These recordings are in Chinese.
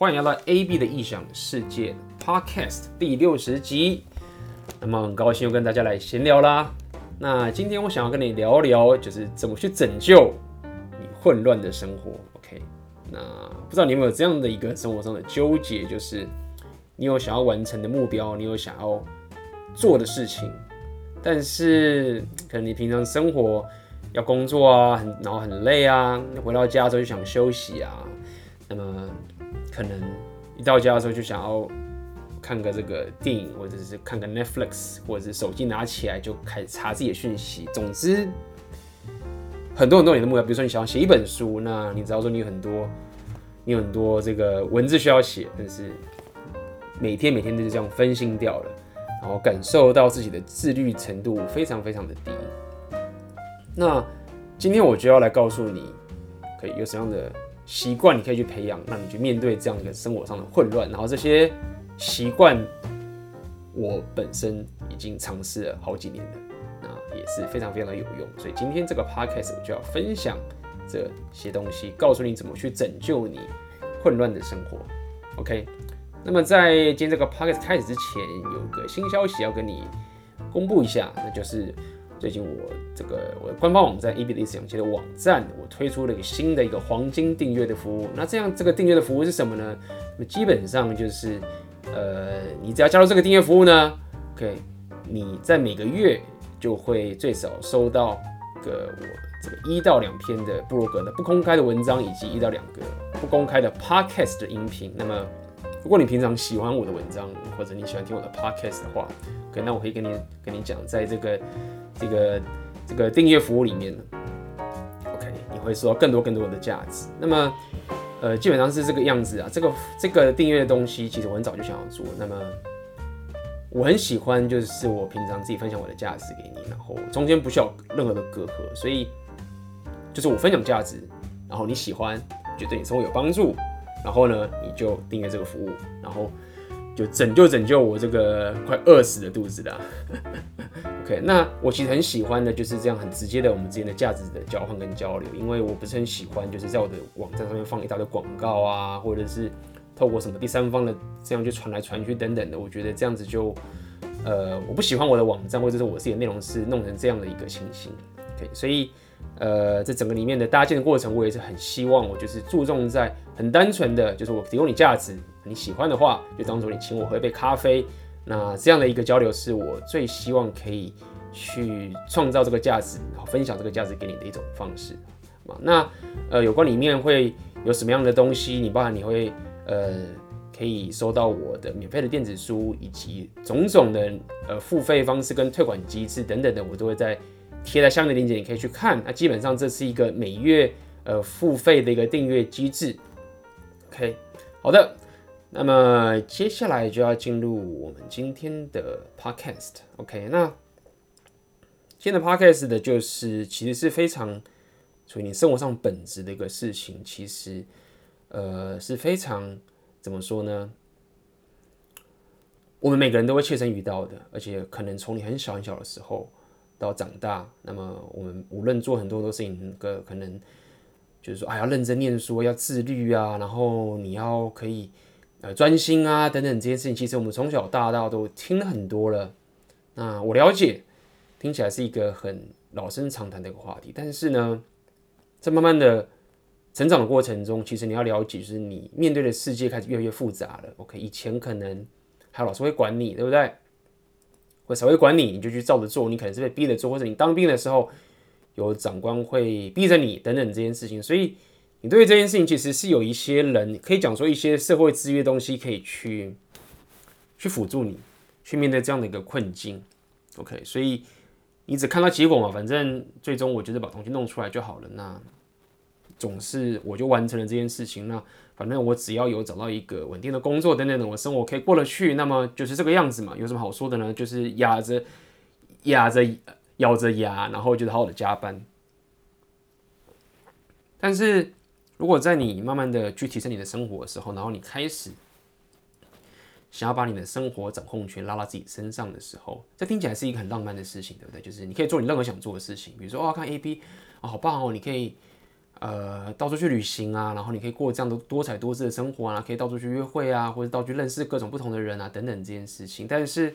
欢迎来到 AB 的异想世界 Podcast 第六十集。那么很高兴又跟大家来闲聊啦。那今天我想要跟你聊聊，就是怎么去拯救你混乱的生活。OK，那不知道你有没有这样的一个生活上的纠结，就是你有想要完成的目标，你有想要做的事情，但是可能你平常生活要工作啊，很然后很累啊，回到家之后就想休息啊，那么可能一到家的时候就想要看个这个电影，或者是看个 Netflix，或者是手机拿起来就开始查自己的讯息。总之，很多很多你的目标，比如说你想要写一本书，那你知道说你有很多，你有很多这个文字需要写，但是每天每天都是这样分心掉了，然后感受到自己的自律程度非常非常的低。那今天我就要来告诉你，可以有什么样的习惯你可以去培养，让你去面对这样一个生活上的混乱。然后这些习惯，我本身已经尝试了好几年了，那也是非常非常的有用。所以今天这个 podcast 我就要分享这些东西，告诉你怎么去拯救你混乱的生活。OK，那么在今天这个 podcast 开始之前，有个新消息要跟你公布一下，那就是。最近我这个我的官方网站 AB 的异想界的网站，我推出了一个新的一个黄金订阅的服务。那这样这个订阅的服务是什么呢？那基本上就是，呃，你只要加入这个订阅服务呢，OK，你在每个月就会最少收到个我这个一到两篇的部落格的不公开的文章，以及一到两个不公开的 Podcast 的音频。那么，如果你平常喜欢我的文章，或者你喜欢听我的 Podcast 的话，OK，那我可以跟你跟你讲，在这个。这个这个订阅服务里面呢，OK，你会收到更多更多的价值。那么，呃，基本上是这个样子啊。这个这个订阅的东西，其实我很早就想要做。那么，我很喜欢，就是我平常自己分享我的价值给你，然后中间不需要任何的隔阂。所以，就是我分享价值，然后你喜欢，觉得对你生活有帮助，然后呢，你就订阅这个服务，然后就拯救拯救我这个快饿死的肚子的。OK，那我其实很喜欢的就是这样很直接的我们之间的价值的交换跟交流，因为我不是很喜欢就是在我的网站上面放一大堆广告啊，或者是透过什么第三方的这样就传来传去等等的，我觉得这样子就呃我不喜欢我的网站或者是我自己的内容是弄成这样的一个情形。OK，所以呃在整个里面的搭建的过程，我也是很希望我就是注重在很单纯的就是我提供你价值，你喜欢的话就当做你请我喝一杯咖啡。那这样的一个交流是我最希望可以去创造这个价值，然后分享这个价值给你的一种方式。那呃，有关里面会有什么样的东西？你包含你会呃可以收到我的免费的电子书，以及种种的呃付费方式跟退款机制等等的，我都会在贴在下面的链接，你可以去看。那基本上这是一个每月呃付费的一个订阅机制。OK，好的。那么接下来就要进入我们今天的 podcast，OK？那今天的 podcast 的就是其实是非常属于你生活上本质的一个事情，其实呃是非常怎么说呢？我们每个人都会切身遇到的，而且可能从你很小很小的时候到长大，那么我们无论做很多很多事情，个可能就是说，哎，要认真念书，要自律啊，然后你要可以。呃，专心啊，等等这些事情，其实我们从小到大都听了很多了。那我了解，听起来是一个很老生常谈的一个话题。但是呢，在慢慢的成长的过程中，其实你要了解，就是你面对的世界开始越来越复杂了。OK，以前可能还有老师会管你，对不对？或者谁会管你，你就去照着做。你可能是被逼着做，或者你当兵的时候有长官会逼着你，等等这件事情。所以。你对于这件事情，其实是有一些人可以讲说一些社会制约东西，可以去去辅助你去面对这样的一个困境。OK，所以你只看到结果嘛，反正最终我觉得把东西弄出来就好了。那总是我就完成了这件事情。那反正我只要有找到一个稳定的工作等等的，我生活可以过得去，那么就是这个样子嘛。有什么好说的呢？就是压着压着咬着牙，然后就是好好的加班。但是。如果在你慢慢的去提升你的生活的时候，然后你开始想要把你的生活掌控权拉到自己身上的时候，这听起来是一个很浪漫的事情，对不对？就是你可以做你任何想做的事情，比如说哦，看 AB 啊，好棒哦，你可以呃，到处去旅行啊，然后你可以过这样的多彩多姿的生活啊，可以到处去约会啊，或者到处认识各种不同的人啊，等等这件事情。但是，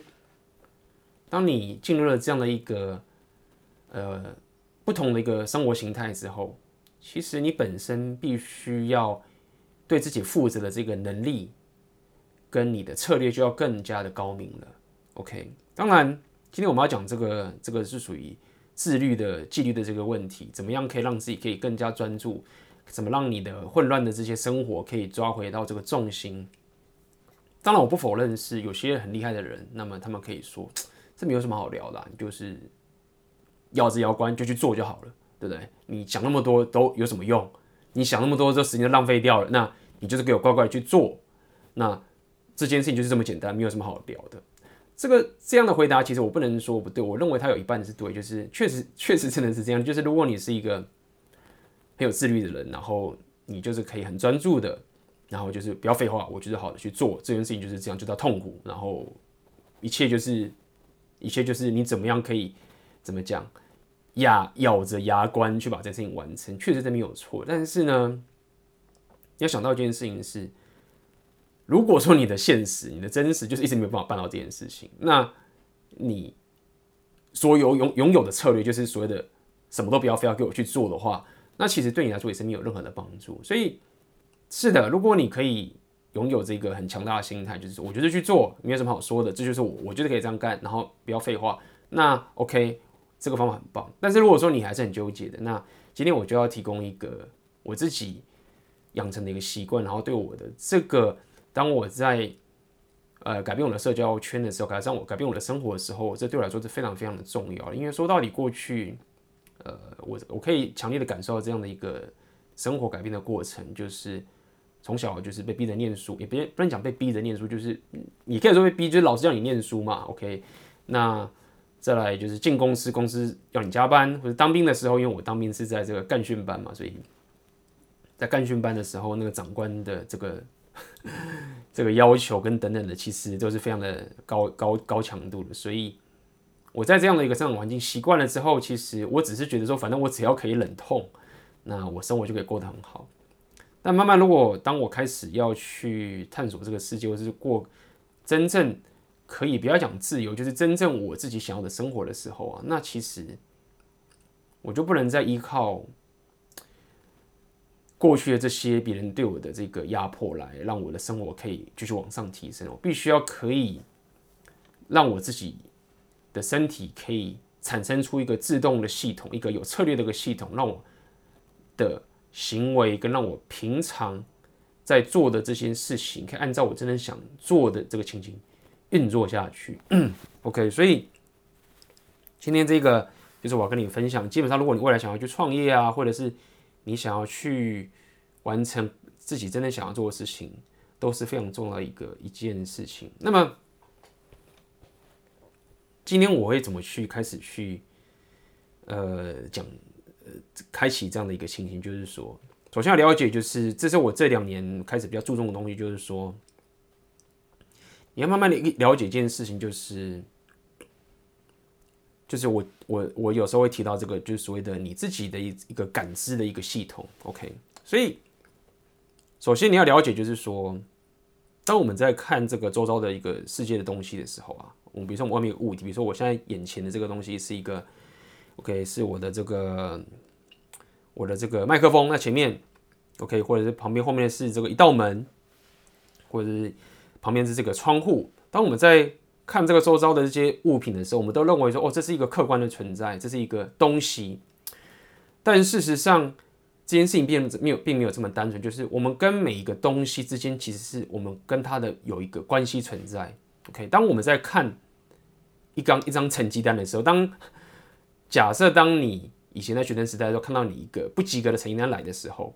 当你进入了这样的一个呃不同的一个生活形态之后，其实你本身必须要对自己负责的这个能力跟你的策略就要更加的高明了。OK，当然，今天我们要讲这个，这个是属于。自律的纪律的这个问题，怎么样可以让自己可以更加专注？怎么让你的混乱的这些生活可以抓回到这个重心？当然，我不否认是有些很厉害的人，那么他们可以说这没有什么好聊的，你就是咬着牙关就去做就好了，对不对？你想那么多都有什么用？你想那么多，这时间就浪费掉了。那你就是给我乖乖去做，那这件事情就是这么简单，没有什么好聊的。这个这样的回答，其实我不能说不对，我认为他有一半是对，就是确实确实真的是这样。就是如果你是一个很有自律的人，然后你就是可以很专注的，然后就是不要废话，我就是好的去做这件事情，就是这样，就叫痛苦。然后一切就是一切就是你怎么样可以怎么讲，牙咬着牙关去把这件事情完成，确实这没有错。但是呢，你要想到一件事情是。如果说你的现实、你的真实就是一直没有办法办到这件事情，那你所有拥拥有的策略就是所谓的什么都不要非要给我去做的话，那其实对你来说也是没有任何的帮助。所以是的，如果你可以拥有这个很强大的心态，就是我觉得去做没有什么好说的，这就是我，我觉得可以这样干，然后不要废话，那 OK，这个方法很棒。但是如果说你还是很纠结的，那今天我就要提供一个我自己养成的一个习惯，然后对我的这个。当我在呃改变我的社交圈的时候，改善我改变我的生活的时候，这对我来说是非常非常的重要。因为说到底，过去呃我我可以强烈的感受到这样的一个生活改变的过程，就是从小就是被逼着念书，也别不能讲被逼着念书，就是你可以说被逼，就是老师叫你念书嘛。OK，那再来就是进公司，公司要你加班，或者当兵的时候，因为我当兵是在这个干训班嘛，所以在干训班的时候，那个长官的这个。这个要求跟等等的，其实都是非常的高高高强度的。所以我在这样的一个生活环境习惯了之后，其实我只是觉得说，反正我只要可以忍痛，那我生活就可以过得很好。但慢慢，如果当我开始要去探索这个世界，或是过真正可以不要讲自由，就是真正我自己想要的生活的时候啊，那其实我就不能再依靠。过去的这些别人对我的这个压迫，来让我的生活可以继续往上提升。我必须要可以让我自己的身体可以产生出一个自动的系统，一个有策略的一个系统，让我的行为跟让我平常在做的这些事情，可以按照我真正想做的这个情景运作下去。OK，所以今天这个就是我要跟你分享。基本上，如果你未来想要去创业啊，或者是你想要去完成自己真正想要做的事情，都是非常重要的一个一件事情。那么，今天我会怎么去开始去呃讲呃开启这样的一个情形？就是说，首先要了解，就是这是我这两年开始比较注重的东西，就是说，你要慢慢的了解一件事情，就是。就是我我我有时候会提到这个，就是所谓的你自己的一一个感知的一个系统，OK。所以首先你要了解，就是说，当我们在看这个周遭的一个世界的东西的时候啊，我们比如说我们外面有物体，比如说我现在眼前的这个东西是一个，OK，是我的这个我的这个麦克风，那前面 OK，或者是旁边后面是这个一道门，或者是旁边是这个窗户，当我们在看这个周遭的这些物品的时候，我们都认为说，哦，这是一个客观的存在，这是一个东西。但事实上，这件事情并没有并没有这么单纯，就是我们跟每一个东西之间，其实是我们跟它的有一个关系存在。OK，当我们在看一张一张成绩单的时候，当假设当你以前在学生时代的时候看到你一个不及格的成绩单来的时候。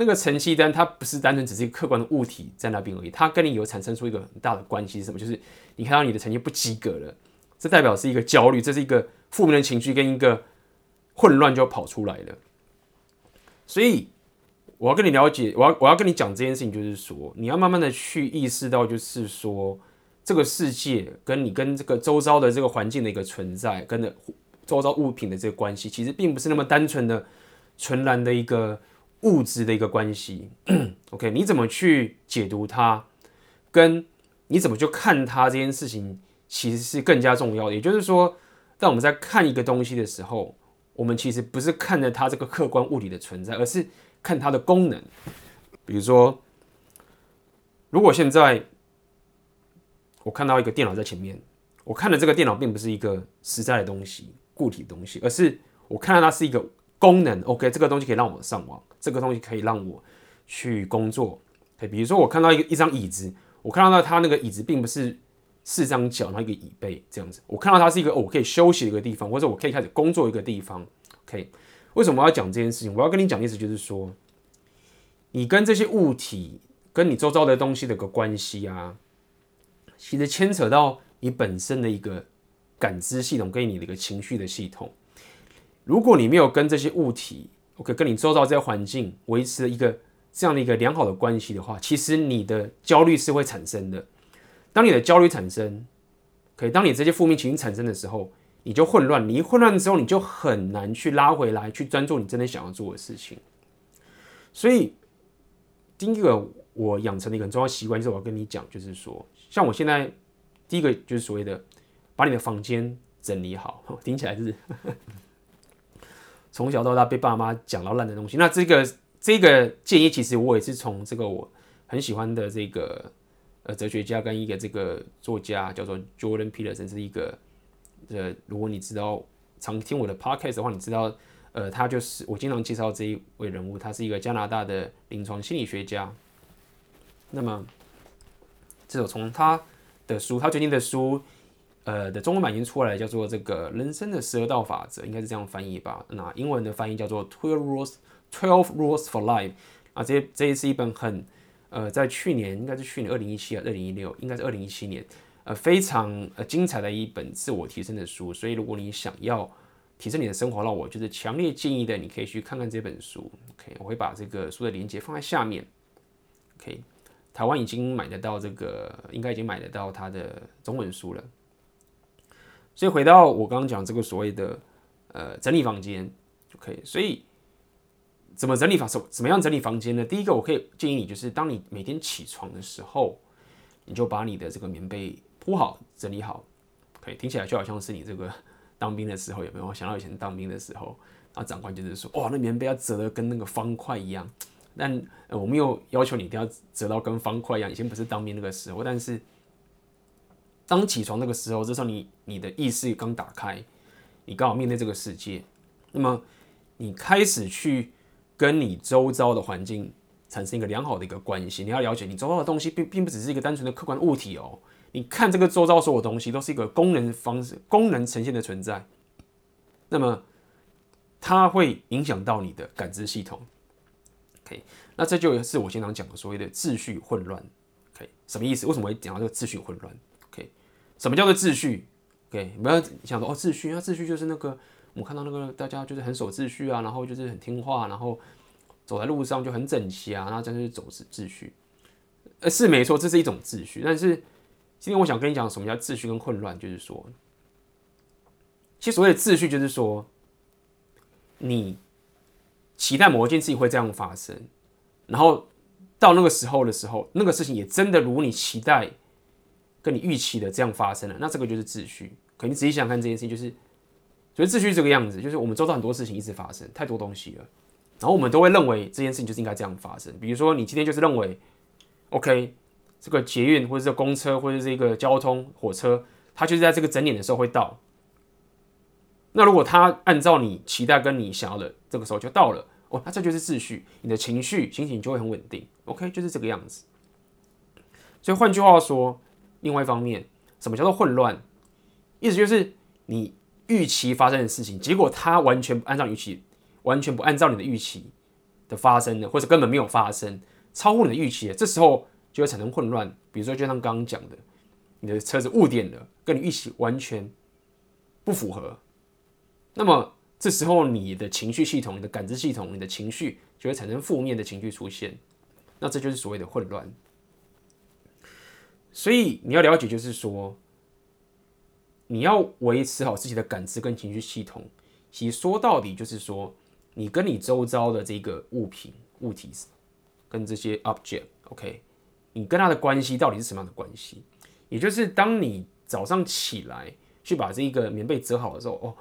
那个成绩单它不是单纯只是一个客观的物体在那边而已，它跟你有产生出一个很大的关系是什么？就是你看到你的成绩不及格了，这代表是一个焦虑，这是一个负面的情绪跟一个混乱就跑出来了。所以我要跟你了解，我要我要跟你讲这件事情，就是说你要慢慢的去意识到，就是说这个世界跟你跟这个周遭的这个环境的一个存在，跟的周遭物品的这个关系，其实并不是那么单纯的、纯然的一个。物质的一个关系。OK，你怎么去解读它，跟你怎么去看它这件事情，其实是更加重要的。也就是说，当我们在看一个东西的时候，我们其实不是看着它这个客观物体的存在，而是看它的功能。比如说，如果现在我看到一个电脑在前面，我看的这个电脑并不是一个实在的东西、固体的东西，而是我看到它是一个功能。OK，这个东西可以让我上网，这个东西可以让我去工作。OK，比如说我看到一个一张椅子，我看到它那个椅子并不是。四张脚，然后一个椅背这样子，我看到它是一个，我可以休息的一个地方，或者我可以开始工作一个地方。OK，为什么我要讲这件事情？我要跟你讲的意思就是说，你跟这些物体，跟你周遭的东西的个关系啊，其实牵扯到你本身的一个感知系统，跟你的一个情绪的系统。如果你没有跟这些物体，OK，跟你周遭这些环境维持一个这样的一个良好的关系的话，其实你的焦虑是会产生的。当你的焦虑产生，可以，当你这些负面情绪产生的时候，你就混乱。你一混乱的时候，你就很难去拉回来，去专注你真的想要做的事情。所以，第一个我养成的一个很重要习惯，就是我要跟你讲，就是说，像我现在第一个就是所谓的把你的房间整理好，听起来就是从小到大被爸妈讲到烂的东西。那这个这个建议，其实我也是从这个我很喜欢的这个。呃，哲学家跟一个这个作家叫做 Jordan Peterson 是一个，呃，如果你知道常听我的 podcast 的话，你知道，呃，他就是我经常介绍这一位人物，他是一个加拿大的临床心理学家。那么，这首从他的书，他最近的书，呃，的中文版已经出来，叫做这个人生的十二道法则，应该是这样翻译吧？那英文的翻译叫做 Twelve Rules Twelve Rules for Life 啊，这这也是一本很。呃，在去年应该是去年二零一七啊，二零一六应该是二零一七年，呃，非常呃精彩的一本自我提升的书。所以，如果你想要提升你的生活，那我就是强烈建议的，你可以去看看这本书。OK，我会把这个书的链接放在下面。OK，台湾已经买得到这个，应该已经买得到它的中文书了。所以回到我刚刚讲这个所谓的呃整理房间就可以所以。怎么整理房？怎么样整理房间呢？第一个，我可以建议你，就是当你每天起床的时候，你就把你的这个棉被铺好、整理好。可以听起来就好像是你这个 当兵的时候，有没有想到以前当兵的时候，然后长官就是说，哇，那棉被要折得跟那个方块一样。但我没有要求你一定要折到跟方块一样。以前不是当兵那个时候，但是当起床那个时候，这时候你你的意识刚打开，你刚好面对这个世界，那么你开始去。跟你周遭的环境产生一个良好的一个关系，你要了解你周遭的东西并并不只是一个单纯的客观物体哦。你看这个周遭所有东西都是一个功能方式、功能呈现的存在，那么它会影响到你的感知系统。OK，那这就是我经常讲的所谓的秩序混乱。OK，什么意思？为什么会讲到这个秩序混乱什么叫做秩序？OK，不要想说哦，秩序，那秩序就是那个。我们看到那个大家就是很守秩序啊，然后就是很听话，然后走在路上就很整齐啊，然后这就是走秩秩序。呃，是没错，这是一种秩序。但是今天我想跟你讲什么叫秩序跟混乱，就是说，其实所谓的秩序就是说，你期待某一件事情会这样发生，然后到那个时候的时候，那个事情也真的如你期待、跟你预期的这样发生了，那这个就是秩序。可你仔细想想看，这件事情就是。所以秩序这个样子，就是我们周遭很多事情一直发生，太多东西了，然后我们都会认为这件事情就是应该这样发生。比如说，你今天就是认为，OK，这个捷运或者是公车或者是这个交通火车，它就是在这个整点的时候会到。那如果它按照你期待跟你想要的这个时候就到了，哦，那这就是秩序，你的情绪心情就会很稳定。OK，就是这个样子。所以换句话说，另外一方面，什么叫做混乱？意思就是你。预期发生的事情，结果它完全不按照预期，完全不按照你的预期的发生的，或者根本没有发生，超乎你的预期，这时候就会产生混乱。比如说，就像刚刚讲的，你的车子误点了，跟你预期完全不符合，那么这时候你的情绪系统、你的感知系统、你的情绪就会产生负面的情绪出现，那这就是所谓的混乱。所以你要了解，就是说。你要维持好自己的感知跟情绪系统，其实说到底就是说，你跟你周遭的这个物品物体跟这些 object，OK，你跟它的关系到底是什么样的关系？也就是当你早上起来去把这一个棉被折好的时候，哦，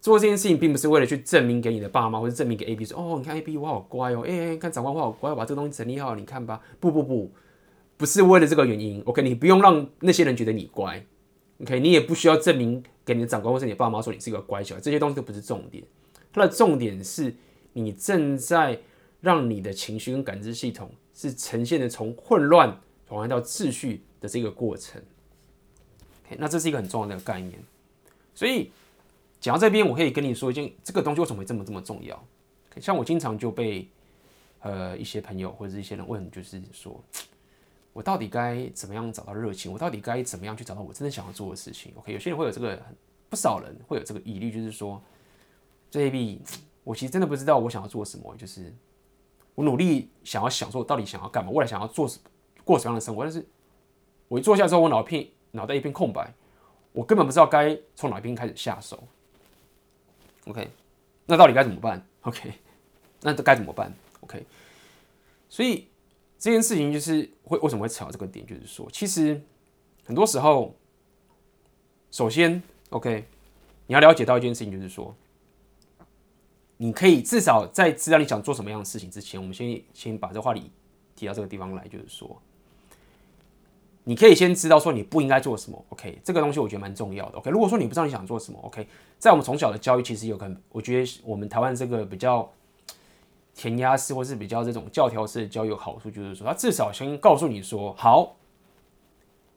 做这件事情并不是为了去证明给你的爸妈，或者证明给 A B 说，哦，你看 A B 我好乖哦，哎，看长官我好乖，我把这个东西整理好，你看吧。不不不，不是为了这个原因，OK，你不用让那些人觉得你乖，OK，你也不需要证明给你的长官或者你爸妈说你是一个乖小孩，这些东西都不是重点，它的重点是你正在让你的情绪跟感知系统是呈现的从混乱转换到秩序的这个过程。OK，那这是一个很重要的概念。所以讲到这边，我可以跟你说一件，这个东西为什么会这么这么重要。像我经常就被呃一些朋友或者一些人问，就是说我到底该怎么样找到热情？我到底该怎么样去找到我真的想要做的事情？OK，有些人会有这个，不少人会有这个疑虑，就是说，JB，我其实真的不知道我想要做什么，就是我努力想要想说，我到底想要干嘛？未来想要做什过什么样的生活？但是我一坐下之后，我脑片脑袋一片空白，我根本不知道该从哪边开始下手。OK，那到底该怎么办？OK，那该怎么办？OK，所以这件事情就是会为什么会扯到这个点，就是说，其实很多时候，首先 OK，你要了解到一件事情，就是说，你可以至少在知道你想做什么样的事情之前，我们先先把这话题提到这个地方来，就是说。你可以先知道说你不应该做什么，OK？这个东西我觉得蛮重要的，OK？如果说你不知道你想做什么，OK？在我们从小的教育其实有可能，我觉得我们台湾这个比较填鸭式或是比较这种教条式的教育有好处，就是说他至少先告诉你说，好，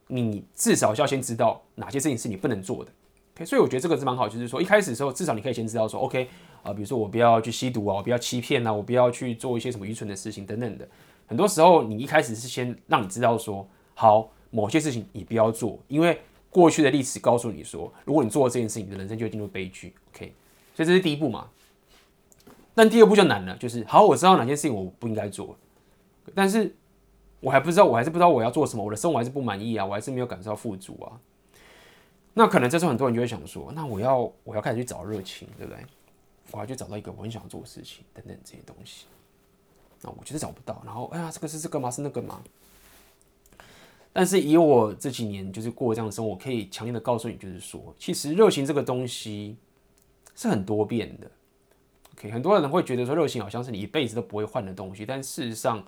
你至少要先知道哪些事情是你不能做的，OK？所以我觉得这个是蛮好，就是说一开始的时候，至少你可以先知道说，OK？啊，比如说我不要去吸毒啊，我不要欺骗啊，我不要去做一些什么愚蠢的事情等等的。很多时候你一开始是先让你知道说，好。某些事情你不要做，因为过去的历史告诉你说，如果你做了这件事情，你的人生就会进入悲剧。OK，所以这是第一步嘛。但第二步就难了，就是好，我知道哪件事情我不应该做，但是我还不知道，我还是不知道我要做什么，我的生活还是不满意啊，我还是没有感受到富足啊。那可能这时候很多人就会想说，那我要我要开始去找热情，对不对？我要去找到一个我很想做的事情等等这些东西。那我觉得找不到，然后哎呀，这个是这个吗？是那个吗？但是以我这几年就是过这样的生活，我可以强烈的告诉你，就是说，其实热情这个东西是很多变的。OK，很多人会觉得说热情好像是你一辈子都不会换的东西，但事实上，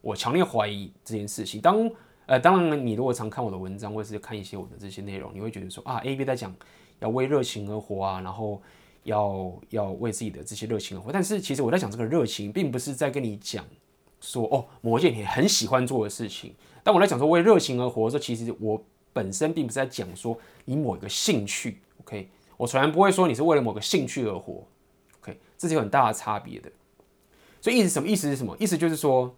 我强烈怀疑这件事情。当呃，当然你如果常看我的文章，或者是看一些我的这些内容，你会觉得说啊，AB 在讲要为热情而活啊，然后要要为自己的这些热情而活。但是其实我在讲这个热情，并不是在跟你讲说哦，某一件你很喜欢做的事情。当我在讲说为热情而活的时候，其实我本身并不是在讲说你某一个兴趣，OK？我从来不会说你是为了某个兴趣而活这是有很大的差别的。所以意思什么？意思是什么？意思就是说，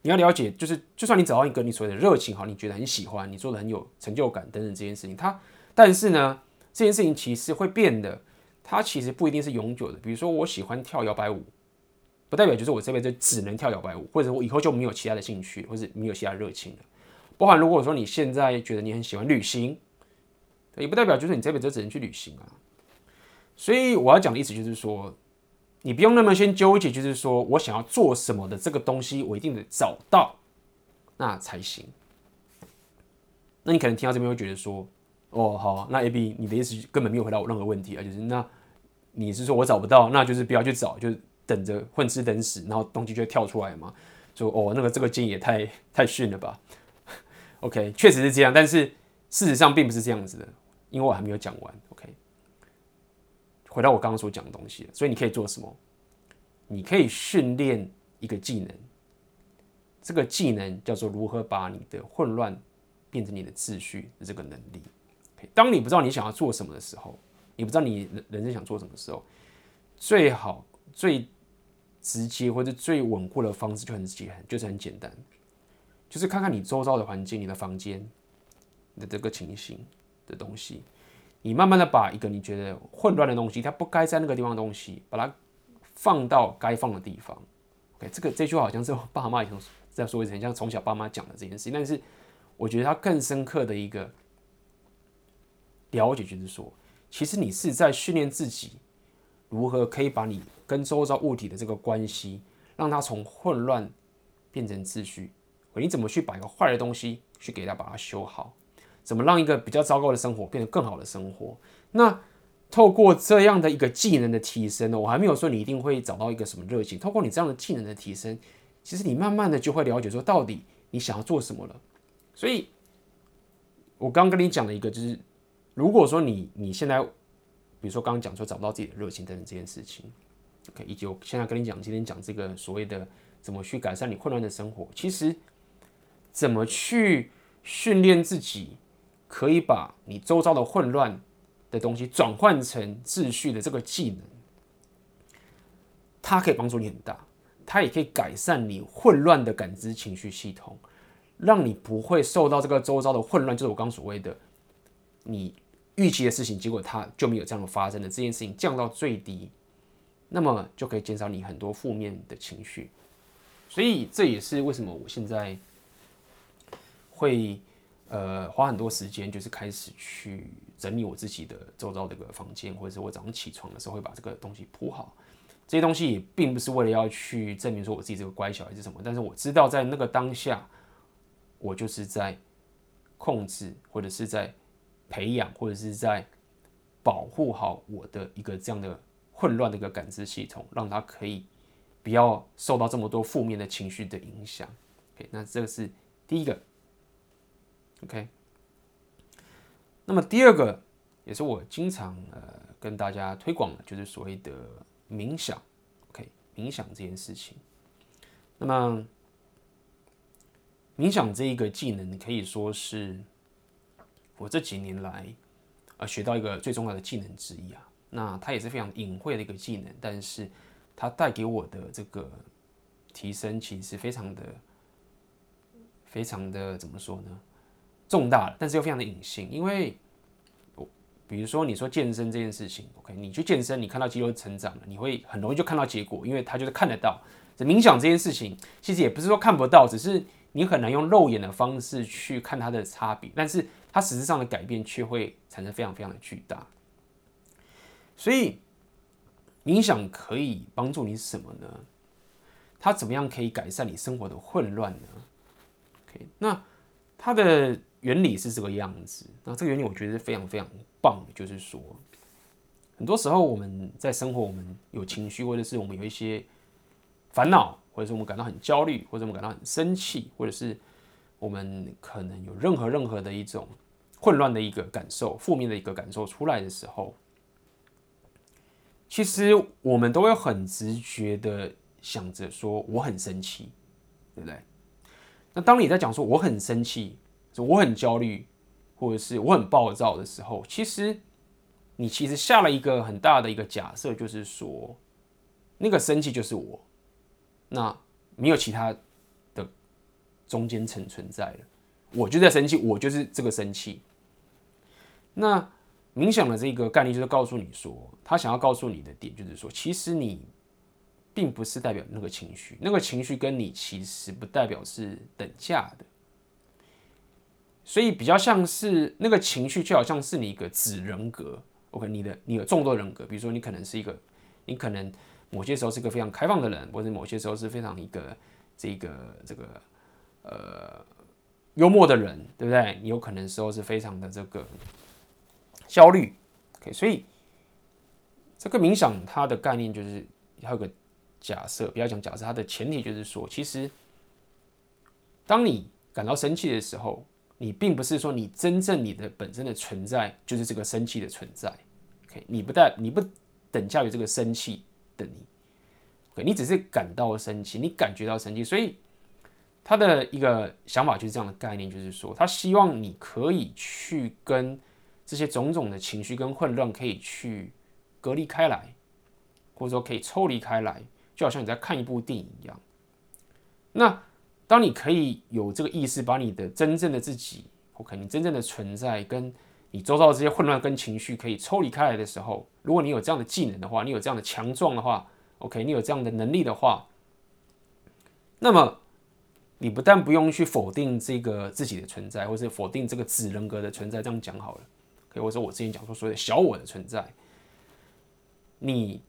你要了解，就是就算你找到一个你所谓的热情，好，你觉得很喜欢，你做的很有成就感等等这件事情，它，但是呢，这件事情其实会变的，它其实不一定是永久的。比如说，我喜欢跳摇摆舞。不代表就是我这辈子只能跳摇摆舞，或者我以后就没有其他的兴趣，或者没有其他热情了。包含如果说你现在觉得你很喜欢旅行，也不代表就是你这辈子只能去旅行啊。所以我要讲的意思就是说，你不用那么先纠结，就是说我想要做什么的这个东西，我一定得找到那才行。那你可能听到这边会觉得说，哦，好，那 AB 你的意思根本没有回答我任何问题啊，就是那你是说我找不到，那就是不要去找，就。等着混吃等死，然后东西就跳出来嘛？说哦，那个这个建议也太 太逊了吧？OK，确实是这样，但是事实上并不是这样子的，因为我还没有讲完。OK，回到我刚刚所讲的东西，所以你可以做什么？你可以训练一个技能，这个技能叫做如何把你的混乱变成你的秩序的这个能力。当你不知道你想要做什么的时候，你不知道你人生想做什么的时候，最好最。直接或者最稳固的方式就很简，就是很简单，就是看看你周遭的环境、你的房间的这个情形的东西，你慢慢的把一个你觉得混乱的东西，它不该在那个地方的东西，把它放到该放的地方。OK，这个这句话好像是我爸妈以前在说一次，很像从小爸妈讲的这件事情，但是我觉得它更深刻的一个了解就是说，其实你是在训练自己如何可以把你。跟周遭物体的这个关系，让它从混乱变成秩序。你怎么去把一个坏的东西去给它把它修好？怎么让一个比较糟糕的生活变得更好的生活？那透过这样的一个技能的提升呢，我还没有说你一定会找到一个什么热情。透过你这样的技能的提升，其实你慢慢的就会了解说，到底你想要做什么了。所以，我刚跟你讲的一个就是，如果说你你现在，比如说刚刚讲说找不到自己的热情等等这件事情，OK，以及我现在跟你讲今天讲这个所谓的怎么去改善你混乱的生活，其实。怎么去训练自己，可以把你周遭的混乱的东西转换成秩序的这个技能，它可以帮助你很大，它也可以改善你混乱的感知情绪系统，让你不会受到这个周遭的混乱，就是我刚所谓的你预期的事情，结果它就没有这样的发生的这件事情降到最低，那么就可以减少你很多负面的情绪，所以这也是为什么我现在。会呃花很多时间，就是开始去整理我自己的周遭这个房间，或者是我早上起床的时候会把这个东西铺好。这些东西也并不是为了要去证明说我自己这个乖小孩是什么，但是我知道在那个当下，我就是在控制，或者是在培养，或者是在保护好我的一个这样的混乱的一个感知系统，让它可以不要受到这么多负面的情绪的影响。OK，那这个是第一个。OK，那么第二个也是我经常呃跟大家推广的，就是所谓的冥想。OK，冥想这件事情，那么冥想这一个技能可以说是我这几年来呃学到一个最重要的技能之一啊。那它也是非常隐晦的一个技能，但是它带给我的这个提升，其实非常的、非常的怎么说呢？重大了，但是又非常的隐性，因为，比如说你说健身这件事情，OK，你去健身，你看到肌肉成长了，你会很容易就看到结果，因为它就是看得到。这冥想这件事情，其实也不是说看不到，只是你很难用肉眼的方式去看它的差别，但是它实质上的改变却会产生非常非常的巨大。所以，冥想可以帮助你什么呢？它怎么样可以改善你生活的混乱呢？OK，那它的。原理是这个样子，那这个原理我觉得是非常非常棒，就是说，很多时候我们在生活，我们有情绪，或者是我们有一些烦恼，或者是我们感到很焦虑，或者我们感到很生气，或者是我们可能有任何任何的一种混乱的一个感受、负面的一个感受出来的时候，其实我们都会很直觉的想着说我很生气，对不对？那当你在讲说我很生气。就我很焦虑，或者是我很暴躁的时候，其实你其实下了一个很大的一个假设，就是说那个生气就是我，那没有其他的中间层存在了，我就在生气，我就是这个生气。那冥想的这个概念就是告诉你说，他想要告诉你的点就是说，其实你并不是代表那个情绪，那个情绪跟你其实不代表是等价的。所以比较像是那个情绪，就好像是你一个子人格，OK，你的你有众多人格，比如说你可能是一个，你可能某些时候是一个非常开放的人，或者某些时候是非常一个这个这个呃幽默的人，对不对？你有可能时候是非常的这个焦虑，OK，所以这个冥想它的概念就是还有个假设，不要讲假设，它的前提就是说，其实当你感到生气的时候。你并不是说你真正你的本身的存在就是这个生气的存在，OK？你不带你不等价于这个生气的你，OK？你只是感到生气，你感觉到生气，所以他的一个想法就是这样的概念，就是说他希望你可以去跟这些种种的情绪跟混乱可以去隔离开来，或者说可以抽离开来，就好像你在看一部电影一样，那。当你可以有这个意识，把你的真正的自己，OK，你真正的存在，跟你周遭的这些混乱跟情绪可以抽离开来的时候，如果你有这样的技能的话，你有这样的强壮的话，OK，你有这样的能力的话，那么你不但不用去否定这个自己的存在，或是否定这个子人格的存在，这样讲好了，OK，或者我之前讲说所谓的小我的存在，你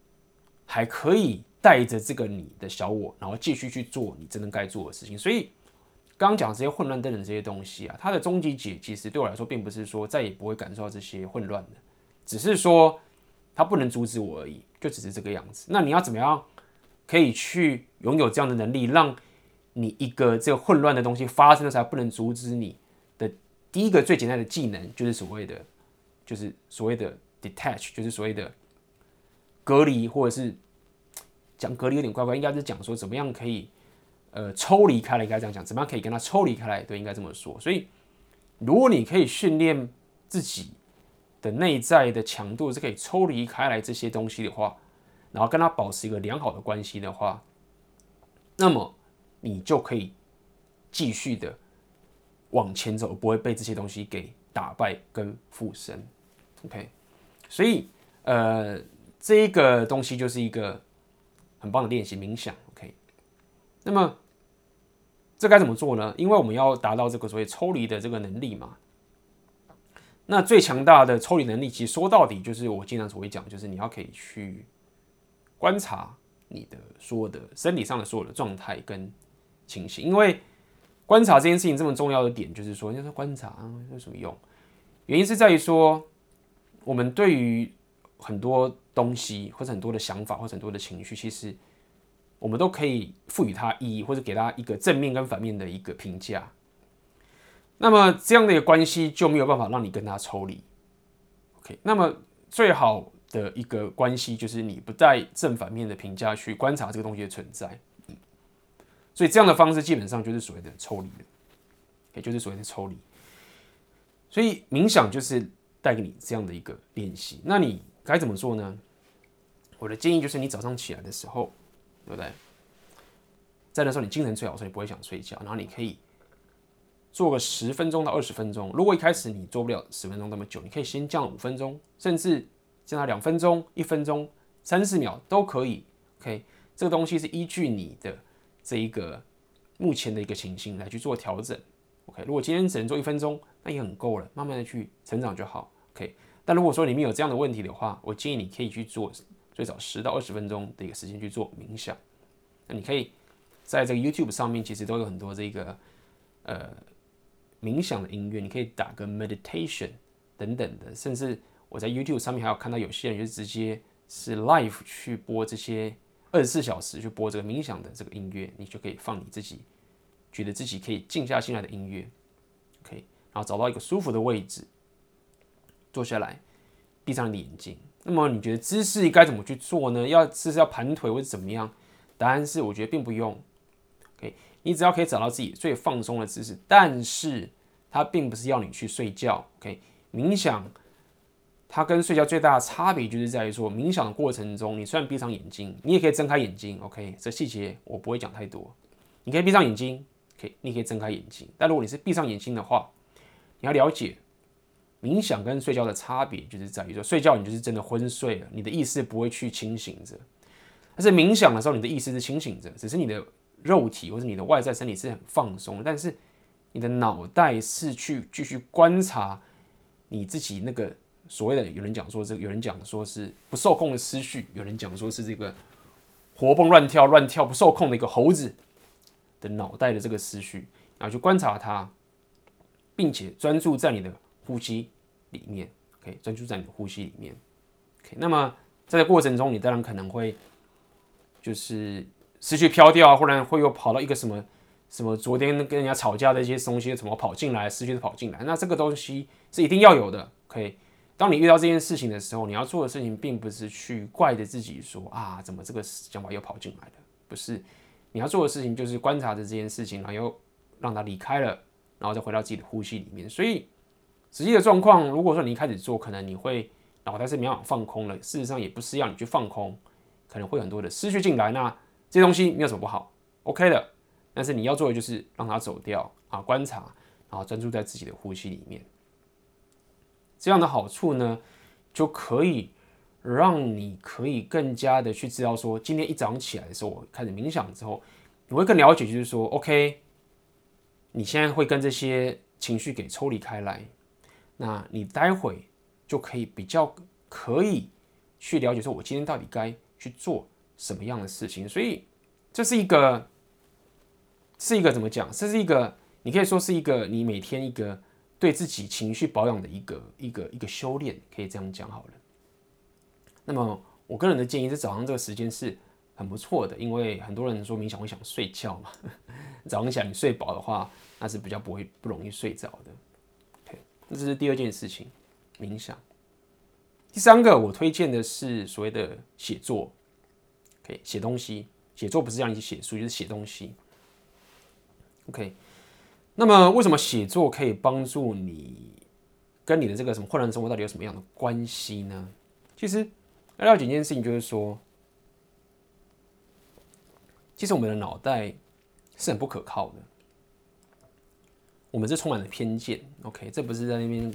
还可以带着这个你的小我，然后继续去做你真正该做的事情。所以刚刚讲这些混乱等等这些东西啊，它的终极解其实对我来说，并不是说再也不会感受到这些混乱的，只是说它不能阻止我而已，就只是这个样子。那你要怎么样可以去拥有这样的能力，让你一个这个混乱的东西发生的时候不能阻止你的第一个最简单的技能，就是所谓的，就是所谓的 detach，就是所谓的隔离，或者是讲隔离有点怪怪，应该是讲说怎么样可以呃抽离开来，应该这样讲，怎么样可以跟他抽离开来，对，应该这么说。所以，如果你可以训练自己的内在的强度是可以抽离开来这些东西的话，然后跟他保持一个良好的关系的话，那么。你就可以继续的往前走，不会被这些东西给打败跟附身。OK，所以呃，这一个东西就是一个很棒的练习冥想。OK，那么这该怎么做呢？因为我们要达到这个所谓抽离的这个能力嘛。那最强大的抽离能力，其实说到底就是我经常所谓讲，就是你要可以去观察你的所有的身体上的所有的状态跟。情形，因为观察这件事情这么重要的点，就是说，你说观察有什么用？原因是在于说，我们对于很多东西，或者很多的想法，或者很多的情绪，其实我们都可以赋予它意义，或者给它一个正面跟反面的一个评价。那么这样的一个关系就没有办法让你跟它抽离。OK，那么最好的一个关系就是你不带正反面的评价去观察这个东西的存在。所以这样的方式基本上就是所谓的抽离的，也就是所谓的抽离。所以冥想就是带给你这样的一个练习。那你该怎么做呢？我的建议就是你早上起来的时候，对不对？在那时候你精神最好，所以不会想睡觉。然后你可以做个十分钟到二十分钟。如果一开始你做不了十分钟那么久，你可以先降五分钟，甚至降到两分钟、一分钟、三四秒都可以。OK，这个东西是依据你的。这一个目前的一个情形来去做调整，OK。如果今天只能做一分钟，那也很够了，慢慢的去成长就好，OK。那如果说里面有这样的问题的话，我建议你可以去做最少十到二十分钟的一个时间去做冥想。那你可以在这个 YouTube 上面，其实都有很多这个呃冥想的音乐，你可以打个 meditation 等等的，甚至我在 YouTube 上面还有看到有些人就直接是 live 去播这些。二十四小时去播这个冥想的这个音乐，你就可以放你自己觉得自己可以静下心来的音乐，OK，然后找到一个舒服的位置坐下来，闭上你的眼睛。那么你觉得姿势该怎么去做呢？要姿势要盘腿或者怎么样？答案是我觉得并不用，OK，你只要可以找到自己最放松的姿势，但是它并不是要你去睡觉，OK，冥想。它跟睡觉最大的差别就是在于说，冥想的过程中，你虽然闭上眼睛，你也可以睁开眼睛。OK，这细节我不会讲太多。你可以闭上眼睛，OK，你可以睁开眼睛。但如果你是闭上眼睛的话，你要了解冥想跟睡觉的差别，就是在于说，睡觉你就是真的昏睡了，你的意识不会去清醒着。但是冥想的时候，你的意识是清醒着，只是你的肉体或者你的外在身体是很放松，但是你的脑袋是去继续观察你自己那个。所谓的有人讲说这个，有人讲说是不受控的思绪，有人讲说是这个活蹦乱跳、乱跳不受控的一个猴子的脑袋的这个思绪，然后去观察它，并且专注在你的呼吸里面，OK，专注在你的呼吸里面，OK。那么在这过程中，你当然可能会就是思绪飘掉啊，忽然会又跑到一个什么什么昨天跟人家吵架的一些东西，怎么跑进来，思绪都跑进来，那这个东西是一定要有的，OK。当你遇到这件事情的时候，你要做的事情并不是去怪着自己说啊，怎么这个想法又跑进来了？不是，你要做的事情就是观察着这件事情，然后又让它离开了，然后再回到自己的呼吸里面。所以实际的状况，如果说你一开始做，可能你会脑袋是没办法放空了。事实上也不是要你去放空，可能会很多的思绪进来。那这些东西没有什么不好，OK 的。但是你要做的就是让它走掉啊，观察，然后专注在自己的呼吸里面。这样的好处呢，就可以让你可以更加的去知道说，今天一早上起来的时候，我开始冥想之后，你会更了解，就是说，OK，你现在会跟这些情绪给抽离开来，那你待会就可以比较可以去了解说，我今天到底该去做什么样的事情。所以这是一个，是一个怎么讲？这是一个，你可以说是一个你每天一个对自己情绪保养的一个一个一个修炼，可以这样讲好了。那么我个人的建议是早上这个时间是很不错的，因为很多人说冥想会想睡觉嘛。早上起来你睡饱的话，那是比较不会不容易睡着的。这是第二件事情，冥想。第三个我推荐的是所谓的写作。OK，写东西，写作不是让你去写书，就是写东西。OK，那么为什么写作可以帮助你跟你的这个什么混乱生活到底有什么样的关系呢？其实要了解一件事情，就是说，其实我们的脑袋是很不可靠的，我们是充满了偏见。OK，这不是在那边，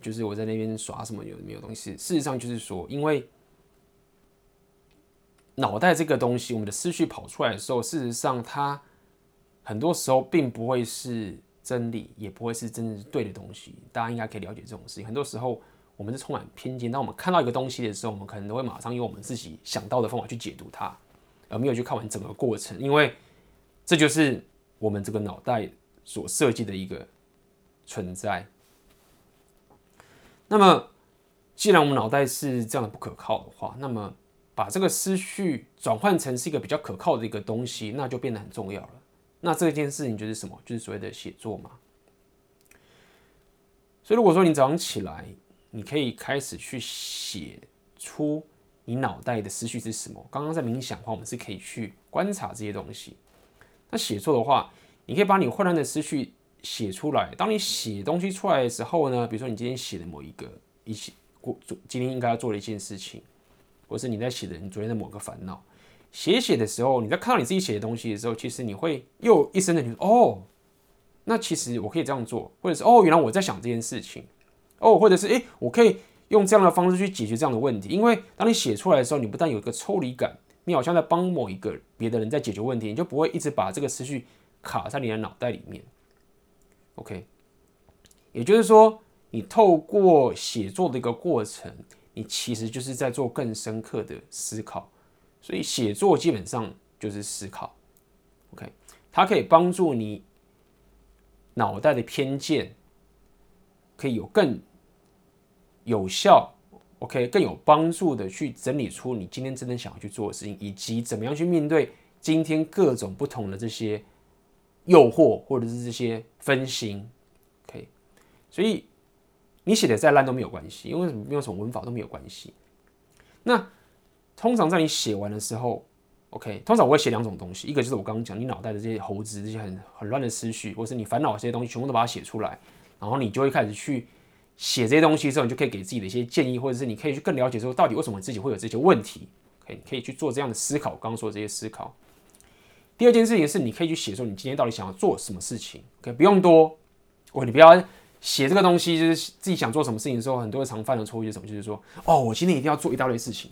就是我在那边耍什么有没有东西。事实上就是说，因为脑袋这个东西，我们的思绪跑出来的时候，事实上它很多时候并不会是真理，也不会是真正是对的东西。大家应该可以了解这种事情。很多时候我们是充满偏见，当我们看到一个东西的时候，我们可能都会马上用我们自己想到的方法去解读它，而没有去看完整个过程。因为这就是我们这个脑袋所设计的一个存在。那么，既然我们脑袋是这样的不可靠的话，那么把这个思绪转换成是一个比较可靠的一个东西，那就变得很重要了。那这件事情就是什么？就是所谓的写作嘛。所以如果说你早上起来，你可以开始去写出你脑袋的思绪是什么。刚刚在冥想的话，我们是可以去观察这些东西。那写作的话，你可以把你混乱的思绪写出来。当你写东西出来的时候呢，比如说你今天写的某一个一起过做今天应该要做的一件事情。或是你在写的你昨天的某个烦恼，写写的时候，你在看到你自己写的东西的时候，其实你会又一声的觉得哦，那其实我可以这样做，或者是哦，原来我在想这件事情，哦，或者是诶，我可以用这样的方式去解决这样的问题。因为当你写出来的时候，你不但有一个抽离感，你好像在帮某一个别的人在解决问题，你就不会一直把这个思绪卡在你的脑袋里面。OK，也就是说，你透过写作的一个过程。你其实就是在做更深刻的思考，所以写作基本上就是思考。OK，它可以帮助你脑袋的偏见可以有更有效，OK，更有帮助的去整理出你今天真正想要去做的事情，以及怎么样去面对今天各种不同的这些诱惑或者是这些分心。OK，所以。你写的再烂都没有关系，因为没有什么文法都没有关系。那通常在你写完的时候，OK，通常我会写两种东西，一个就是我刚刚讲你脑袋的这些猴子、这些很很乱的思绪，或是你烦恼这些东西，全部都把它写出来，然后你就会开始去写这些东西之后，你就可以给自己的一些建议，或者是你可以去更了解说到底为什么自己会有这些问题，OK，你可以去做这样的思考。刚刚说的这些思考。第二件事情是，你可以去写说你今天到底想要做什么事情，OK，不用多，哦，你不要。写这个东西就是自己想做什么事情的时候，很多常犯的错误是什么？就是说，哦，我今天一定要做一大堆事情，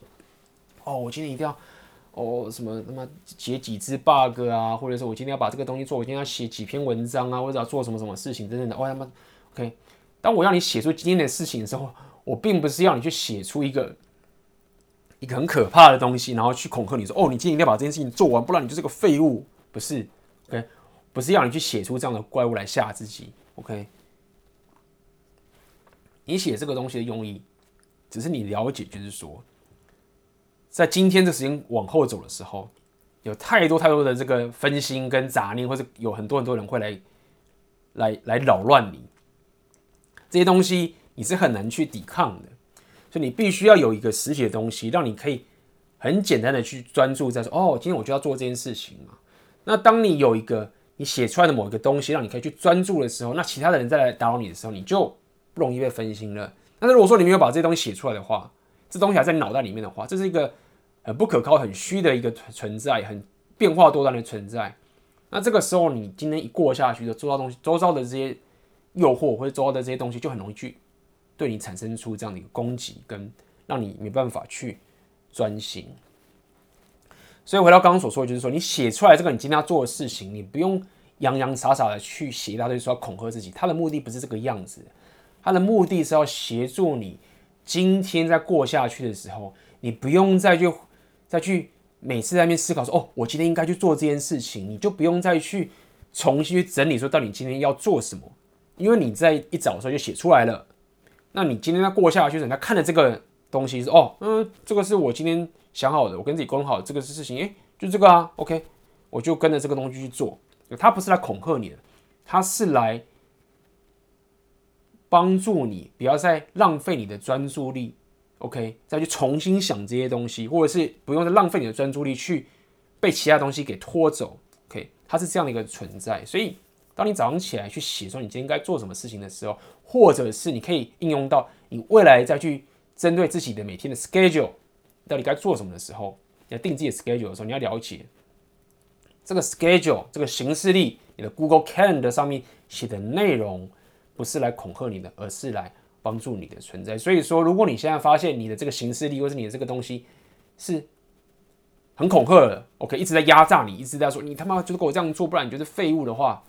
哦，我今天一定要，哦，什么他妈解几只 bug 啊，或者说我今天要把这个东西做，我今天要写几篇文章啊，或者要做什么什么事情，真正的，哦他妈，OK。当我要你写出今天的事情的时候，我并不是要你去写出一个一个很可怕的东西，然后去恐吓你说，哦，你今天一定要把这件事情做完，不然你就是个废物，不是，OK，不是要你去写出这样的怪物来吓自己，OK。你写这个东西的用意，只是你了解，就是说，在今天这时间往后走的时候，有太多太多的这个分心跟杂念，或者有很多很多人会来来来扰乱你。这些东西你是很难去抵抗的，所以你必须要有一个实体的东西，让你可以很简单的去专注在说，哦，今天我就要做这件事情嘛。那当你有一个你写出来的某一个东西，让你可以去专注的时候，那其他的人再来打扰你的时候，你就。不容易被分心了。但是如果说你没有把这些东西写出来的话，这东西还在脑袋里面的话，这是一个很不可靠、很虚的一个存在，很变化多端的存在。那这个时候，你今天一过下去的，周遭东西、周遭的这些诱惑或者周遭的这些东西，就很容易去对你产生出这样的一个攻击，跟让你没办法去专心。所以回到刚刚所说的，就是说你写出来这个你今天要做的事情，你不用洋洋洒洒的去写一大堆说要恐吓自己，他的目的不是这个样子。他的目的是要协助你今天在过下去的时候，你不用再去再去每次在那边思考说，哦，我今天应该去做这件事情，你就不用再去重新去整理说，到底今天要做什么，因为你在一早的时候就写出来了。那你今天要过下去，人家看了这个东西是，哦，嗯，这个是我今天想好的，我跟自己沟通好的这个事情，诶，就这个啊，OK，我就跟着这个东西去做。他不是来恐吓你的，他是来帮助你，不要再浪费你的专注力。OK，再去重新想这些东西，或者是不用再浪费你的专注力去被其他东西给拖走。OK，它是这样的一个存在。所以，当你早上起来去写说你今天该做什么事情的时候，或者是你可以应用到你未来再去针对自己的每天的 schedule，到底该做什么的时候，要定自己的 schedule 的时候，你要了解这个 schedule 这个行事历，你的 Google Calendar 上面写的内容不是来恐吓你的，而是来。帮助你的存在，所以说，如果你现在发现你的这个行事历，或是你的这个东西是很恐吓的，OK，一直在压榨你，一直在说你他妈就是给我这样做，不然你就是废物的话，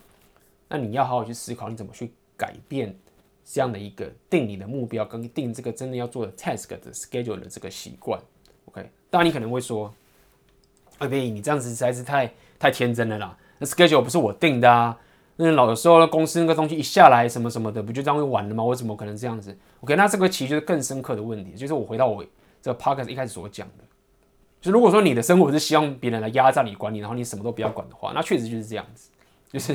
那你要好好去思考，你怎么去改变这样的一个定你的目标，跟定这个真的要做的 task 的 schedule 的这个习惯，OK。当然你可能会说，哎，贝，你这样子实在是太太天真了啦，那 schedule 不是我定的啊。那老的时候，公司那个东西一下来，什么什么的，不就这样会完了吗？我怎么可能这样子？OK，那这个其实就是更深刻的问题，就是我回到我这个 podcast 一开始所讲的，就如果说你的生活是希望别人来压榨你、管你，然后你什么都不要管的话，那确实就是这样子，就是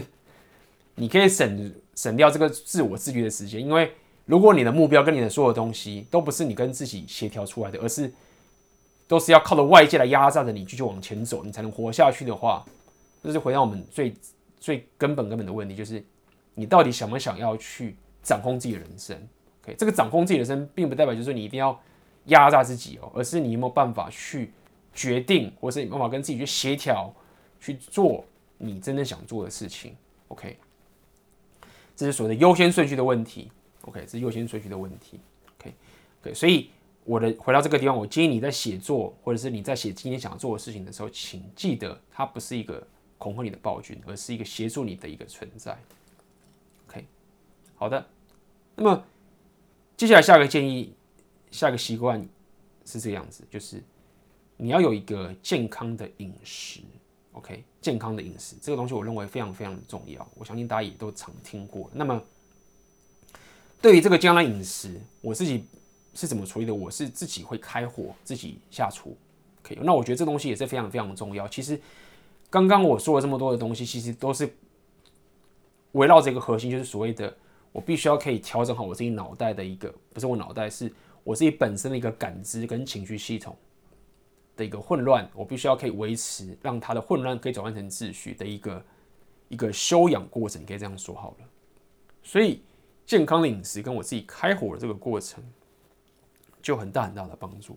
你可以省省掉这个自我自律的时间，因为如果你的目标跟你的所有东西都不是你跟自己协调出来的，而是都是要靠着外界来压榨着你继续往前走，你才能活下去的话，这就回到我们最。最根本根本的问题就是，你到底想不想要去掌控自己的人生？OK，这个掌控自己的人生，并不代表就是你一定要压榨自己哦，而是你有没有办法去决定，或是你有办法跟自己去协调，去做你真正想做的事情。OK，这是所谓的优先顺序的问题。OK，这是优先顺序的问题。OK，OK，所以我的回到这个地方，我建议你在写作，或者是你在写今天想要做的事情的时候，请记得它不是一个。恐吓你的暴君，而是一个协助你的一个存在。OK，好的。那么接下来下个建议，下个习惯是这个样子，就是你要有一个健康的饮食。OK，健康的饮食这个东西，我认为非常非常的重要。我相信大家也都常听过。那么对于这个健康的饮食，我自己是怎么处理的？我是自己会开火，自己下厨。OK，那我觉得这东西也是非常非常重要。其实。刚刚我说了这么多的东西，其实都是围绕着一个核心，就是所谓的我必须要可以调整好我自己脑袋的一个，不是我脑袋，是我自己本身的一个感知跟情绪系统的一个混乱，我必须要可以维持，让它的混乱可以转换成秩序的一个一个修养过程，可以这样说好了。所以健康的饮食跟我自己开火的这个过程，就很大很大的帮助。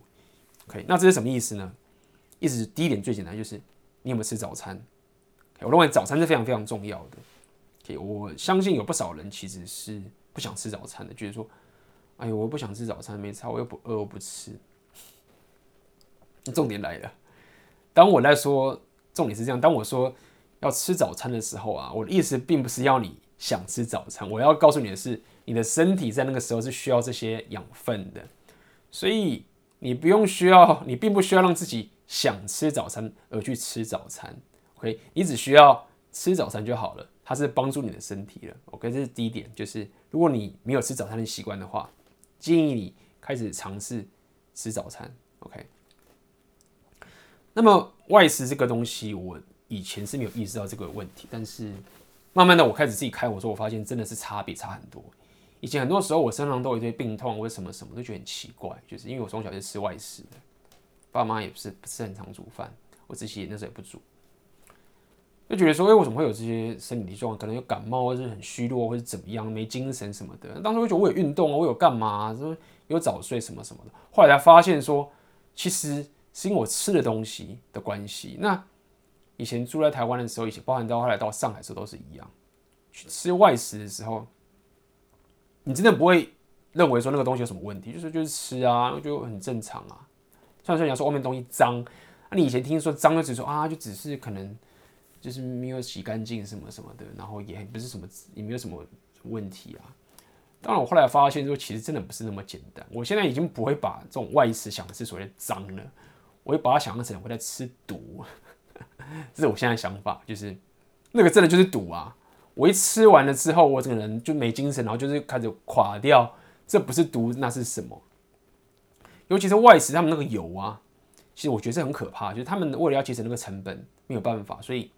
OK，那这是什么意思呢？意思是第一点最简单就是。你有没有吃早餐？我认为早餐是非常非常重要的。我相信有不少人其实是不想吃早餐的，觉得说：“哎呦，我不想吃早餐，没差，我又不饿，我不吃。”重点来了，当我在说重点是这样，当我说要吃早餐的时候啊，我的意思并不是要你想吃早餐，我要告诉你的是，你的身体在那个时候是需要这些养分的，所以你不用需要，你并不需要让自己。想吃早餐而去吃早餐，OK，你只需要吃早餐就好了，它是帮助你的身体了，OK，这是第一点，就是如果你没有吃早餐的习惯的话，建议你开始尝试吃早餐，OK。那么外食这个东西，我以前是没有意识到这个问题，但是慢慢的我开始自己开火之后，我发现真的是差别差很多。以前很多时候我身上都有一些病痛，或者什么什么，都觉得很奇怪，就是因为我从小就吃外食的。爸妈也不是不是很常煮饭，我自己那时候也不煮，就觉得说，哎，为什么会有这些身体状况？可能有感冒，或是很虚弱，或者怎么样，没精神什么的。当时我觉得我有运动啊，我有干嘛，说有早睡什么什么的。后来才发现说，其实是因为我吃的东西的关系。那以前住在台湾的时候，以前包含到后来到上海的时候都是一样，去吃外食的时候，你真的不会认为说那个东西有什么问题，就是就是吃啊，就很正常啊。虽然说你要说外面东西脏，那你以前听说脏就只说啊，就只是可能就是没有洗干净什么什么的，然后也不是什么也没有什么问题啊。当然我后来发现说，其实真的不是那么简单。我现在已经不会把这种外食想的是所谓的脏了，我会把它想象成我在吃毒，这是我现在想法，就是那个真的就是毒啊！我一吃完了之后，我整个人就没精神，然后就是开始垮掉。这不是毒，那是什么？尤其是外食，他们那个油啊，其实我觉得是很可怕，就是他们为了要节省那个成本，没有办法，所以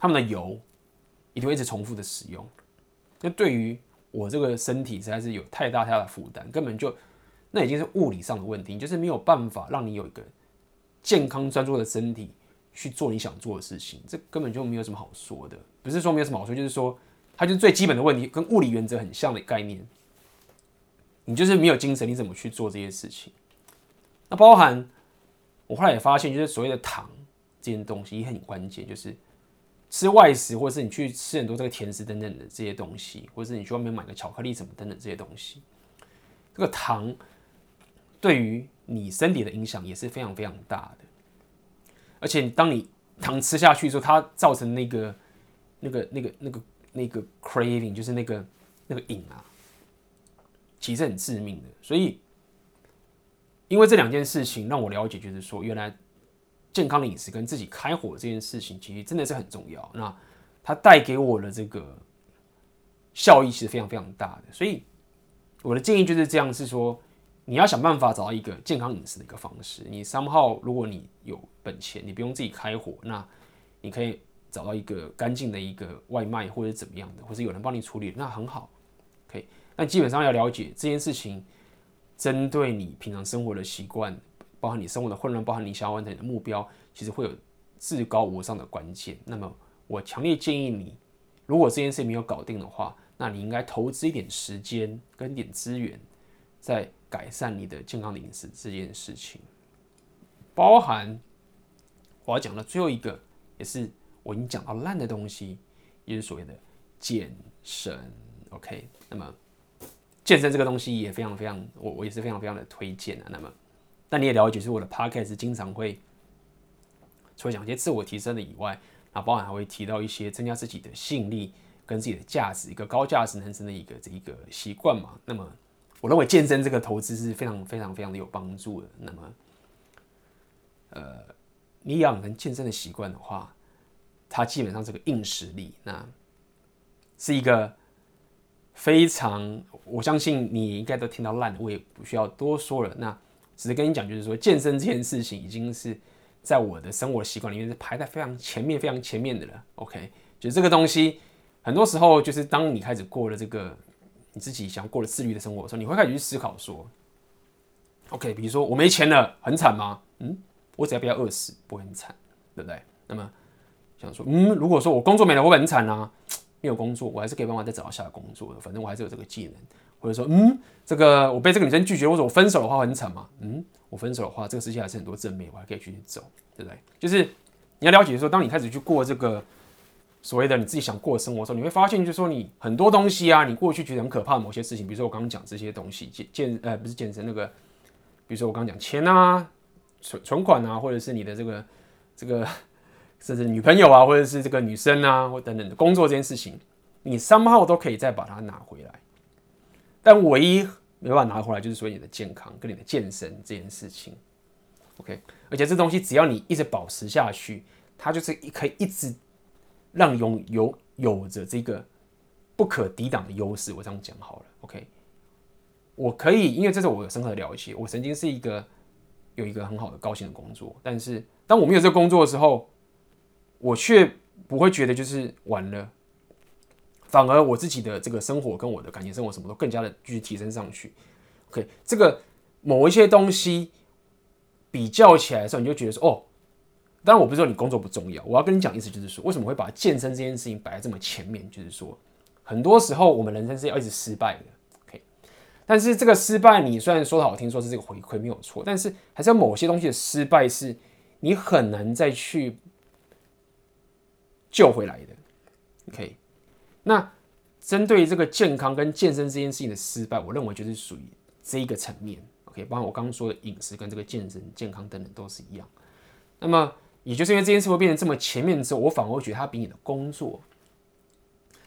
他们的油一定会一直重复的使用。那对于我这个身体实在是有太大太大的负担，根本就那已经是物理上的问题，就是没有办法让你有一个健康专注的身体去做你想做的事情，这根本就没有什么好说的。不是说没有什么好说，就是说它就是最基本的问题，跟物理原则很像的概念。你就是没有精神，你怎么去做这些事情？那包含我后来也发现，就是所谓的糖这件东西也很关键，就是。吃外食，或者是你去吃很多这个甜食等等的这些东西，或者是你去外面买个巧克力什么等等这些东西，这个糖对于你身体的影响也是非常非常大的。而且当你糖吃下去之后，它造成那个、那个、那个、那个、那个 craving，就是那个那个瘾啊，其实很致命的。所以，因为这两件事情让我了解，就是说原来。健康的饮食跟自己开火这件事情，其实真的是很重要。那它带给我的这个效益是非常非常大的。所以我的建议就是这样：是说你要想办法找到一个健康饮食的一个方式。你 somehow，如果你有本钱，你不用自己开火，那你可以找到一个干净的一个外卖或者怎么样的，或者有人帮你处理，那很好。OK，那基本上要了解这件事情，针对你平常生活的习惯。包含你生活的混乱，包含你想要完成的目标，其实会有至高无上的关键。那么，我强烈建议你，如果这件事没有搞定的话，那你应该投资一点时间跟点资源，在改善你的健康的饮食这件事情。包含我要讲的最后一个，也是我已经讲到烂的东西，也就是所谓的健身。OK，那么健身这个东西也非常非常，我我也是非常非常的推荐的。那么。但你也了解，是我的 podcast 经常会除了讲一些自我提升的以外，啊，包含还会提到一些增加自己的吸引力跟自己的价值，一个高价值男生的一个这一个习惯嘛。那么，我认为健身这个投资是非常非常非常的有帮助的。那么，呃，你养成健身的习惯的话，它基本上是个硬实力，那是一个非常，我相信你应该都听到烂的，我也不需要多说了。那。只是跟你讲，就是说健身这件事情已经是在我的生活习惯里面是排在非常前面、非常前面的了。OK，就这个东西，很多时候就是当你开始过了这个你自己想要过的自律的生活的时候，你会开始去思考说，OK，比如说我没钱了，很惨吗？嗯，我只要不要饿死，不会很惨，对不对？那么想说，嗯，如果说我工作没了，我很惨啊，没有工作，我还是可以办法再找到下工作的，反正我还是有这个技能。或者说，嗯，这个我被这个女生拒绝，或者我分手的话很惨吗？嗯，我分手的话，这个世界还是很多正面，我还可以继续走，对不对？就是你要了解说，当你开始去过这个所谓的你自己想过的生活的时候，你会发现，就是说你很多东西啊，你过去觉得很可怕的某些事情，比如说我刚刚讲这些东西，健健呃不是健身那个，比如说我刚刚讲钱啊、存存款啊，或者是你的这个这个甚至女朋友啊，或者是这个女生啊，或等等的工作这件事情，你三号都可以再把它拿回来。但唯一没办法拿回来，就是说你的健康跟你的健身这件事情，OK。而且这东西只要你一直保持下去，它就是可以一直让拥有有着这个不可抵挡的优势。我这样讲好了，OK。我可以，因为这是我有深刻的了解。我曾经是一个有一个很好的高薪的工作，但是当我没有这个工作的时候，我却不会觉得就是完了。反而我自己的这个生活跟我的感情生活什么都更加的继续提升上去。OK，这个某一些东西比较起来的时候，你就觉得说哦，当然我不是说你工作不重要，我要跟你讲意思就是说，为什么会把健身这件事情摆在这么前面？就是说，很多时候我们人生是要一直失败的。OK，但是这个失败，你虽然说的好听，说是这个回馈没有错，但是还是有某些东西的失败是你很难再去救回来的。OK。那针对这个健康跟健身这件事情的失败，我认为就是属于这一个层面。OK，包括我刚刚说的饮食跟这个健身、健康等等都是一样。那么，也就是因为这件事会变成这么前面之后，我反而觉得它比你的工作，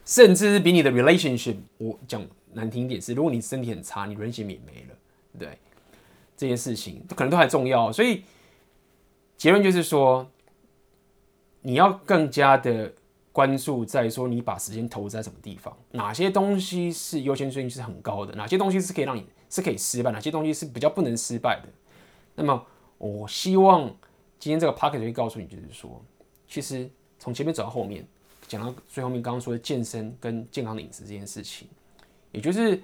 甚至是比你的 relationship，我讲难听一点是，如果你身体很差，你人缘也没了，对，这件事情可能都还重要。所以，结论就是说，你要更加的关注在说你把时间投资在什么地方，哪些东西是优先顺序是很高的，哪些东西是可以让你是可以失败，哪些东西是比较不能失败的。那么，我希望今天这个 podcast 会告诉你，就是说，其实从前面走到后面，讲到最后面，刚刚说的健身跟健康的饮食这件事情，也就是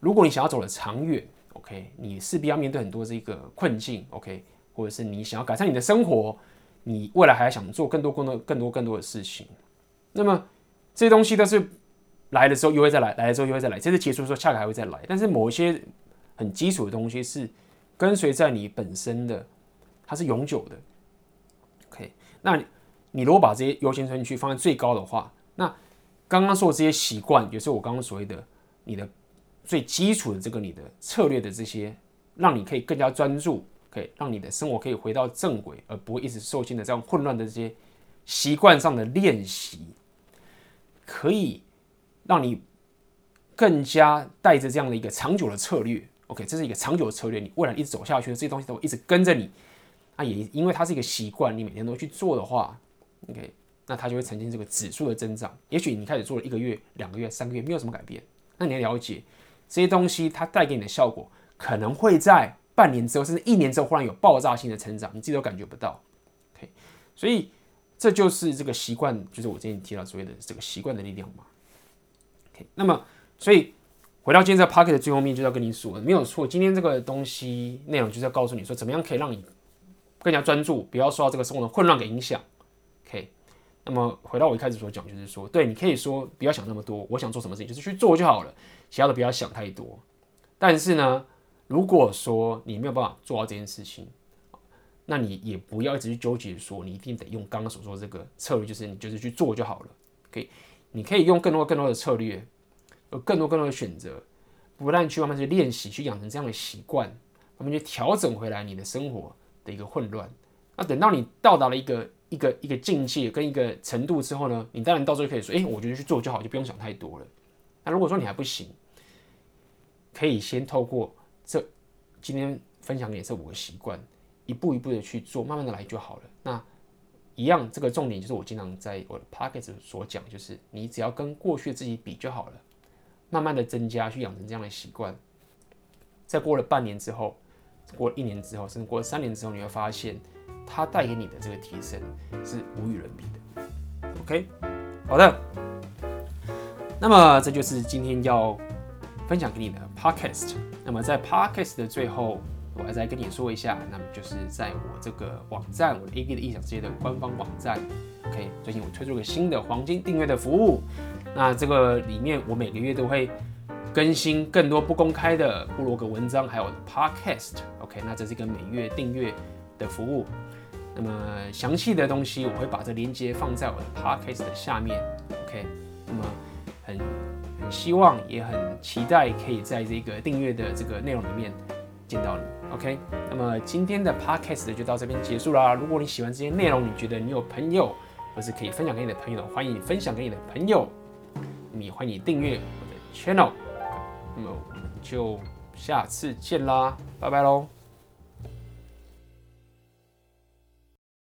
如果你想要走得长远，OK，你势必要面对很多这个困境，OK，或者是你想要改善你的生活，你未来还想做更多、更多、更多、更多的事情，那么这些东西都是来的时候又会再来，来了之后又会再来，这次结束的时候下个还会再来，但是某一些很基础的东西是。跟随在你本身的，它是永久的。那你如果把这些优先顺序放在最高的话，那刚刚说的这些习惯，也是我刚刚所谓的你的最基础的这个你的策略的这些，让你可以更加专注，可以让你的生活可以回到正轨，而不会一直受限的这样混乱的这些习惯上的练习，可以让你更加带着这样的一个长久的策略。OK，这是一个长久的策略，你未来一直走下去的，这些东西都会一直跟着你。那也因为它是一个习惯，你每天都去做的话，OK，那它就会呈现这个指数的增长。也许你开始做了一个月、两个月、三个月，没有什么改变，那你要了解这些东西，它带给你的效果，可能会在半年之后，甚至一年之后，忽然有爆炸性的成长，你自己都感觉不到。OK，所以这就是这个习惯，就是我之前提到所谓的这个习惯的力量嘛。OK，那么所以。回到今天这个 podcast 的最后面，就要跟你说，没有错。今天这个东西内容就是要告诉你说，怎么样可以让你更加专注，不要受到这个生活的混乱给影响。OK，那么回到我一开始所讲，就是说，对，你可以说不要想那么多，我想做什么事情就是去做就好了，其他的不要想太多。但是呢，如果说你没有办法做到这件事情，那你也不要一直去纠结说你一定得用刚刚所说的这个策略，就是你就是去做就好了。OK，你可以用更多更多的策略。有更多更多的选择，不断去慢慢去练习，去养成这样的习惯，慢慢去调整回来你的生活的一个混乱。那等到你到达了一个一个一个境界跟一个程度之后呢，你当然到时候可以说，哎，我觉得去做就好，就不用想太多了。那如果说你还不行，可以先透过这今天分享给你这五个习惯，一步一步的去做，慢慢的来就好了。那一样，这个重点就是我经常在我的 p o c k e t 所讲，就是你只要跟过去自己比就好了。慢慢的增加，去养成这样的习惯。在过了半年之后，过了一年之后，甚至过了三年之后，你会发现它带给你的这个提升是无与伦比的。OK，好的。那么这就是今天要分享给你的 Podcast。那么在 Podcast 的最后，我还再跟你说一下，那么就是在我这个网站，我的 AB 的异想世界的官方网站。OK，最近我推出了个新的黄金订阅的服务。那这个里面，我每个月都会更新更多不公开的部落格文章，还有 podcast。OK，那这是一个每月订阅的服务。那么详细的东西，我会把这链接放在我的 podcast 的下面。OK，那么很很希望，也很期待可以在这个订阅的这个内容里面见到你。OK，那么今天的 podcast 就到这边结束啦。如果你喜欢这些内容，你觉得你有朋友或是可以分享给你的朋友，欢迎你分享给你的朋友。你欢迎订阅我的 channel，那么我们就下次见啦，拜拜喽。